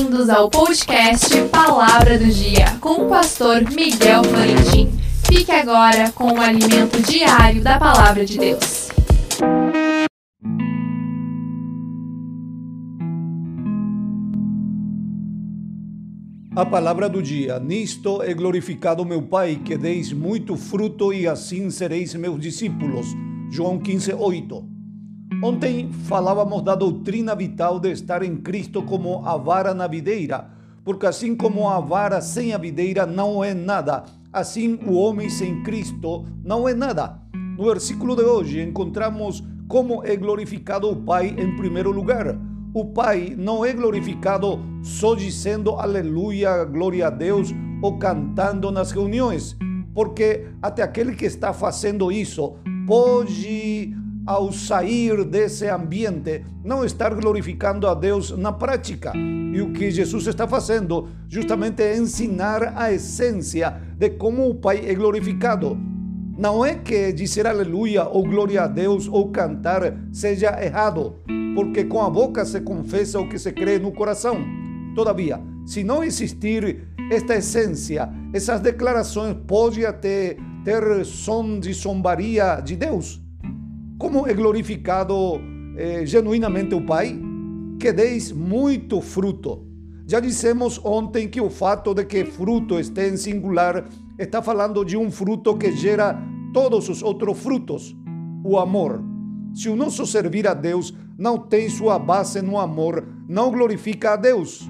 Bem-vindos ao podcast Palavra do Dia com o pastor Miguel Florentin. Fique agora com o alimento diário da Palavra de Deus. A palavra do dia: Nisto é glorificado meu Pai, que deis muito fruto e assim sereis meus discípulos. João 15, 8. Ontem falávamos da doutrina vital de estar em Cristo como a vara na videira, porque assim como a vara sem a videira não é nada, assim o homem sem Cristo não é nada. No versículo de hoje encontramos como é glorificado o Pai em primeiro lugar o Pai não é glorificado só dizendo aleluia, glória a Deus ou cantando nas reuniões, porque até aquele que está fazendo isso pode, ao sair desse ambiente, não estar glorificando a Deus na prática. E o que Jesus está fazendo justamente é ensinar a essência de como o Pai é glorificado. Não é que dizer aleluia ou glória a Deus ou cantar seja errado porque com a boca se confessa o que se crê no coração. Todavia, se não existir esta essência, essas declarações podem até ter som de zombaria de Deus. Como é glorificado eh, genuinamente o Pai? Que deis muito fruto. Já dissemos ontem que o fato de que fruto esteja em singular está falando de um fruto que gera todos os outros frutos, o amor. Se o nosso servir a Deus não tem sua base no amor, não glorifica a Deus.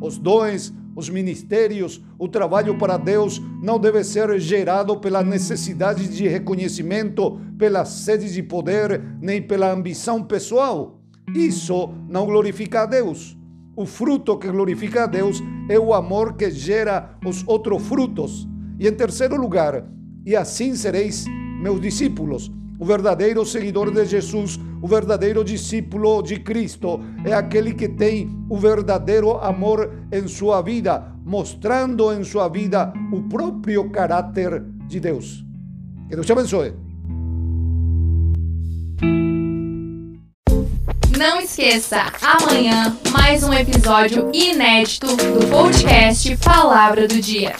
Os dons, os ministérios, o trabalho para Deus não deve ser gerado pela necessidade de reconhecimento, pela sede de poder, nem pela ambição pessoal. Isso não glorifica a Deus. O fruto que glorifica a Deus é o amor que gera os outros frutos. E em terceiro lugar, e assim sereis meus discípulos. O verdadeiro seguidor de Jesus, o verdadeiro discípulo de Cristo é aquele que tem o verdadeiro amor em sua vida, mostrando em sua vida o próprio caráter de Deus. Que Deus te abençoe. Não esqueça, amanhã, mais um episódio inédito do podcast Palavra do Dia.